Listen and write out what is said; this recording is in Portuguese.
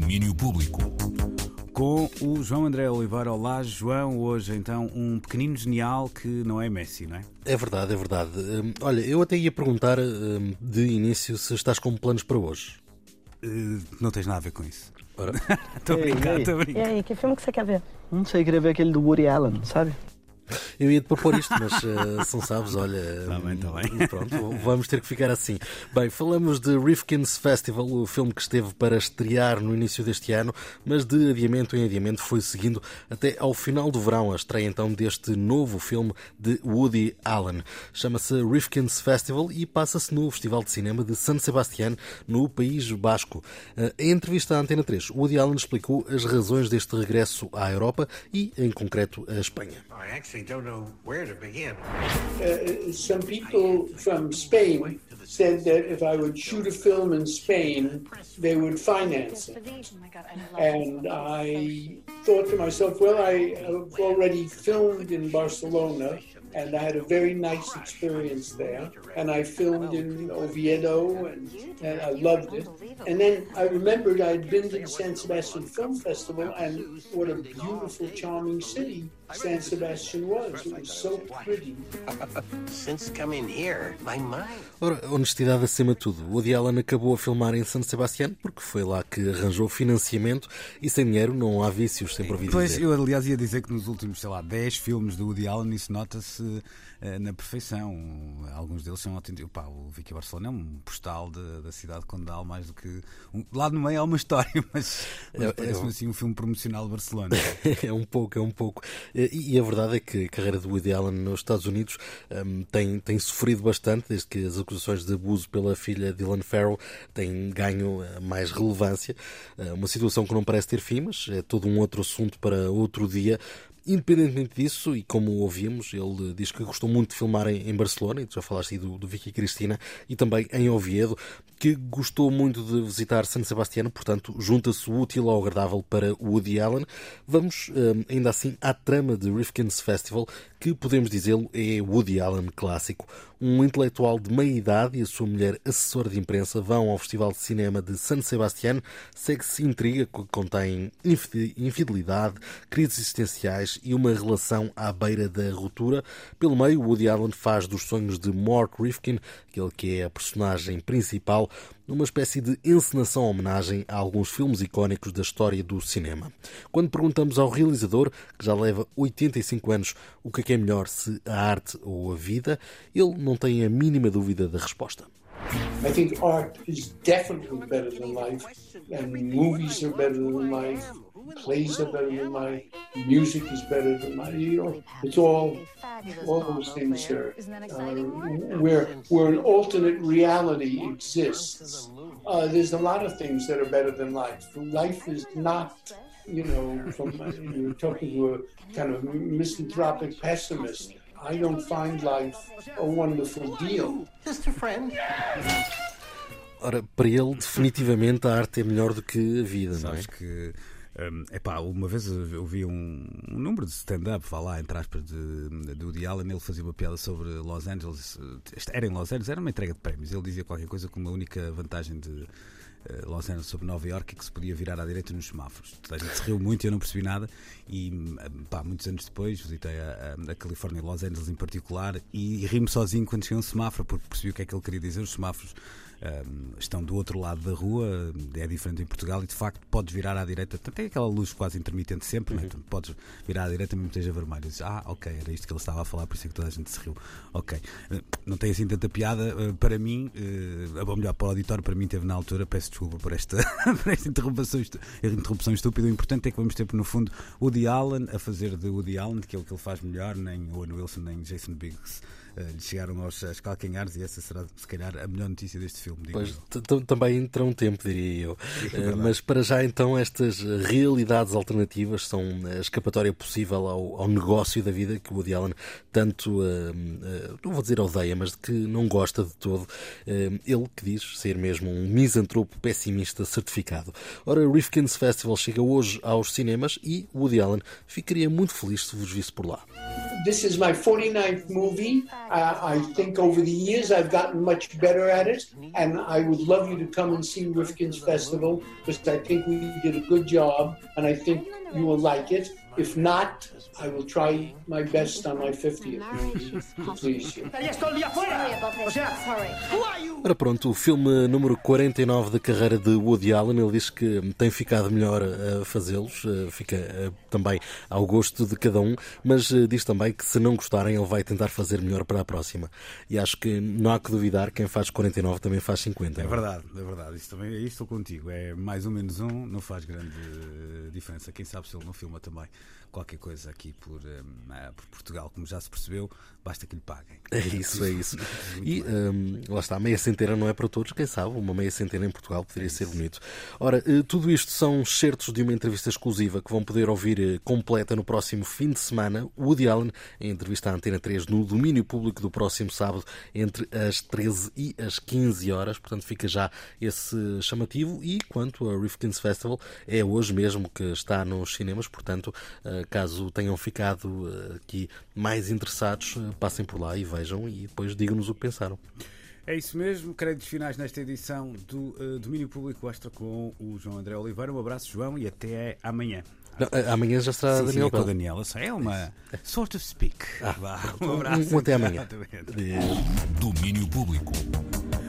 domínio público. Com o João André Oliveira. Olá, João. Hoje, então, um pequenino genial que não é Messi, não é? É verdade, é verdade. Hum, olha, eu até ia perguntar hum, de início se estás com planos para hoje. Uh, não tens nada a ver com isso. Estou a brincar, estou a brincar. E aí, que filme que você quer ver? Não sei, queria ver aquele do Woody Allen, sabe? Eu ia-te propor isto, mas uh, são sabes, olha. Está bem, está bem. Pronto, vamos ter que ficar assim. Bem, falamos de Rifkin's Festival, o filme que esteve para estrear no início deste ano, mas de adiamento em adiamento foi seguindo até ao final do verão a estreia então deste novo filme de Woody Allen. Chama-se Rifkin's Festival e passa-se no Festival de Cinema de San Sebastián, no País Basco. Uh, em entrevista à Antena 3, Woody Allen explicou as razões deste regresso à Europa e, em concreto, à Espanha. Actually don't know where to begin. Uh, some people from Spain said that if I would shoot a film in Spain, they would finance it. And I thought to myself, well, I have already filmed in Barcelona and I had a very nice experience there. And I filmed in Oviedo, and, and I loved it. And then I remembered I'd been to the San Sebastian Film Festival, and what a beautiful, charming city San Sebastian was. It was so pretty. Since coming here, my mind. Ora, honestidade acima de tudo. O Woody Allen acabou a filmar em San Sebastián porque foi lá que arranjou financiamento e sem dinheiro não há vícios, sempre ouvi dizer. Pois, eu aliás ia dizer que nos últimos, sei lá, 10 filmes do Woody Allen isso nota-se uh, na perfeição. Alguns deles são autênticos. Pá, o Vicky Barcelona é um postal de, da cidade de Condal, mais do que. Um, lá no meio é uma história, mas, mas é, parece-me é, assim um filme promocional de Barcelona. é um pouco, é um pouco. E, e, a verdade é que a carreira do Woody Allen nos Estados Unidos um, tem, tem sofrido bastante desde que as acusações de abuso pela filha Dylan Farrow têm ganho uh, mais relevância. Uh, uma situação que não parece ter fim, mas é todo um outro assunto para outro dia. Independentemente disso, e como ouvimos, ele diz que gostou muito de filmar em, Barcelona, e tu já falaste do, do Vicky Cristina, e também em Oviedo, que gostou muito de visitar San Sebastián, portanto, junta-se o útil ao agradável para Woody Allen. Vamos, hum, ainda assim, à trama de Rifkin's Festival, que podemos dizê-lo é Woody Allen clássico. Um intelectual de meia idade e a sua mulher assessora de imprensa vão ao Festival de Cinema de San Sebastián. Segue-se intriga que contém infidelidade, crises existenciais e uma relação à beira da ruptura. Pelo meio, Woody Allen faz dos sonhos de Mark Rifkin, aquele que é a personagem principal, numa espécie de encenação homenagem a alguns filmes icónicos da história do cinema. Quando perguntamos ao realizador, que já leva 85 anos, o que é, que é melhor, se a arte ou a vida, ele não tem a mínima dúvida da resposta. I think art is definitely better than life, and movies are better than life, plays are better than life, music is better than life. You know, it's all all those things are uh, where where an alternate reality exists. Uh, there's a lot of things that are better than life. Life is not. You know, from uh, you're talking to a kind of misanthropic pessimist. I don't find life a wonderful deal. Just a friend. Ora, para ele, definitivamente a arte é melhor do que a vida, Sabes não é? que um, epá, uma vez eu vi um, um número de stand-up, vá lá, entre aspas, de, de Woody Allen, ele fazia uma piada sobre Los Angeles, era em Los Angeles, era uma entrega de prémios, ele dizia qualquer coisa como a única vantagem de uh, Los Angeles sobre Nova York é que se podia virar à direita nos semáforos. A gente se riu muito e eu não percebi nada e pá, muitos anos depois visitei a, a, a Califórnia e Los Angeles em particular e, e ri-me sozinho quando cheguei a um semáforo porque percebi o que é que ele queria dizer, os semáforos estão do outro lado da rua, é diferente em Portugal e de facto podes virar à direita, tem aquela luz quase intermitente sempre, né? uhum. né? podes virar à direita mesmo que esteja vermelho. Dizes, ah, ok, era isto que ele estava a falar, por isso é que toda a gente se riu. Ok, eh, não tem assim tanta piada. Eh, para mim, uh, ou melhor, para o auditório, para mim teve na altura, peço desculpa por esta, por esta interrupção, interrupção estúpida. O importante é que vamos ter, no fundo, Woody Allen a fazer de Woody Allen, que é o que ele faz melhor, nem Owen Wilson, nem Jason Biggs lhe chegaram aos, aos calcanhares e essa será, se calhar, a melhor notícia deste filme. Pois, também terá um tempo, diria eu. É Mas para já, então, estas realidades alternativas são a escapatória possível ao, negócio da vida que o Woody Allen tanto, uh, uh, não vou dizer odeia, mas de que não gosta de todo. Uh, ele que diz ser mesmo um misantropo pessimista certificado. Ora, Rifkin's Festival chega hoje aos cinemas e Woody Allen ficaria muito feliz se vos visse por lá. This is my 49th movie. Uh, I think over the years I've gotten much better at it, and I would love you to come and see Rifkin's Festival because I think we did a good job, and I think you will like it. If not, I will try my best on my 50th to please you. Ora pronto, o filme número 49 da carreira de Woody Allen, ele diz que tem ficado melhor a fazê-los, eh, fica eh, também ao gosto de cada um, mas eh, diz também que se não gostarem ele vai tentar fazer melhor para a próxima. E acho que não há que duvidar, quem faz 49 também faz 50. É? Verdade, é verdade, isso também, isso estou contigo, é mais ou menos um, não faz grande diferença, quem sabe se ele não filma também qualquer coisa aqui por, um, por, Portugal, como já se percebeu, basta que lhe paguem. É isso, é isso. e um, lá está, meia centena não é para todos, quem sabe, uma meia centena em Portugal poderia é ser bonito. Ora, eh, tudo isto são certos de uma entrevista exclusiva que vão poder ouvir eh, completa no próximo fim de semana. Woody Allen, em entrevista à Antena 3, no domínio público do próximo sábado, entre as 13 e as 15 horas. Portanto, fica já esse chamativo. E quanto a Rifkin's Festival, é hoje mesmo que está nos cinemas, portanto, eh, caso tenham ficado aqui mais interessados, passem por lá e vejam e depois digam-nos o que pensaram. É isso mesmo, créditos finais nesta edição do uh, Domínio Público Extra com o João André Oliveira. Um abraço, João, e até amanhã. Não, amanhã já será sim, Daniel sim, é com a Daniela. É uma sort of speak. Ah, um abraço. Um, até amanhã. Domínio Público.